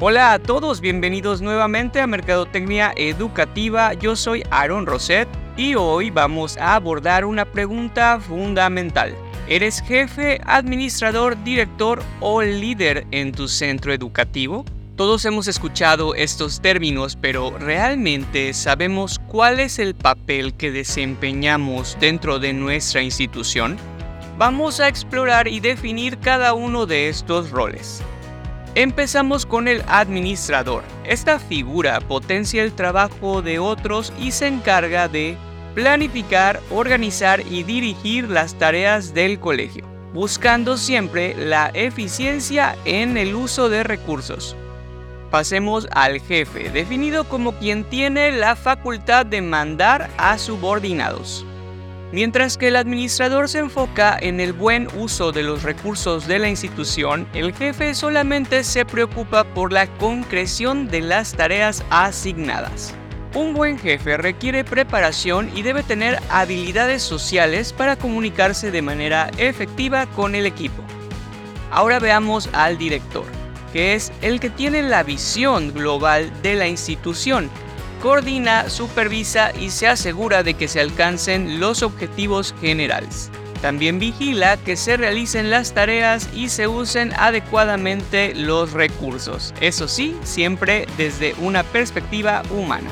Hola a todos, bienvenidos nuevamente a Mercadotecnia Educativa. Yo soy Aaron Roset y hoy vamos a abordar una pregunta fundamental. ¿Eres jefe, administrador, director o líder en tu centro educativo? Todos hemos escuchado estos términos, pero ¿realmente sabemos cuál es el papel que desempeñamos dentro de nuestra institución? Vamos a explorar y definir cada uno de estos roles. Empezamos con el administrador. Esta figura potencia el trabajo de otros y se encarga de planificar, organizar y dirigir las tareas del colegio, buscando siempre la eficiencia en el uso de recursos. Pasemos al jefe, definido como quien tiene la facultad de mandar a subordinados. Mientras que el administrador se enfoca en el buen uso de los recursos de la institución, el jefe solamente se preocupa por la concreción de las tareas asignadas. Un buen jefe requiere preparación y debe tener habilidades sociales para comunicarse de manera efectiva con el equipo. Ahora veamos al director, que es el que tiene la visión global de la institución coordina, supervisa y se asegura de que se alcancen los objetivos generales. También vigila que se realicen las tareas y se usen adecuadamente los recursos, eso sí, siempre desde una perspectiva humana.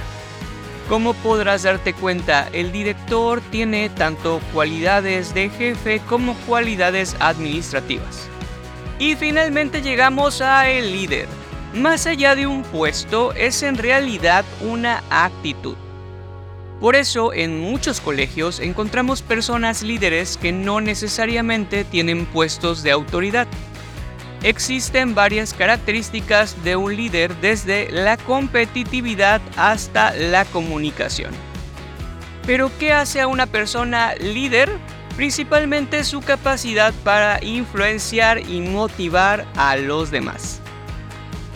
Como podrás darte cuenta, el director tiene tanto cualidades de jefe como cualidades administrativas. Y finalmente llegamos a el líder, más allá de un puesto, es en realidad una actitud. Por eso, en muchos colegios encontramos personas líderes que no necesariamente tienen puestos de autoridad. Existen varias características de un líder desde la competitividad hasta la comunicación. Pero ¿qué hace a una persona líder? Principalmente su capacidad para influenciar y motivar a los demás.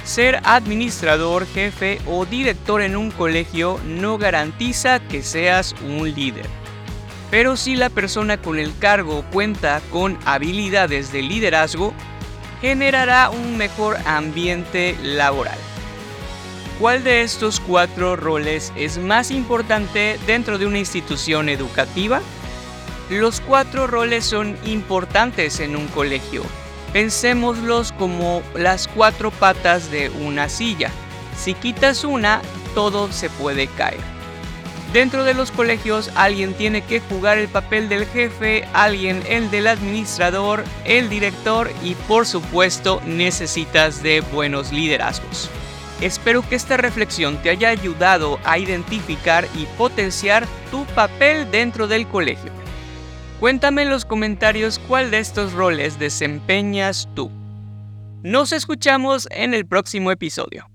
Ser administrador, jefe o director en un colegio no garantiza que seas un líder. Pero si la persona con el cargo cuenta con habilidades de liderazgo, generará un mejor ambiente laboral. ¿Cuál de estos cuatro roles es más importante dentro de una institución educativa? Los cuatro roles son importantes en un colegio, Pensémoslos como las cuatro patas de una silla. Si quitas una, todo se puede caer. Dentro de los colegios alguien tiene que jugar el papel del jefe, alguien el del administrador, el director y por supuesto necesitas de buenos liderazgos. Espero que esta reflexión te haya ayudado a identificar y potenciar tu papel dentro del colegio. Cuéntame en los comentarios cuál de estos roles desempeñas tú. Nos escuchamos en el próximo episodio.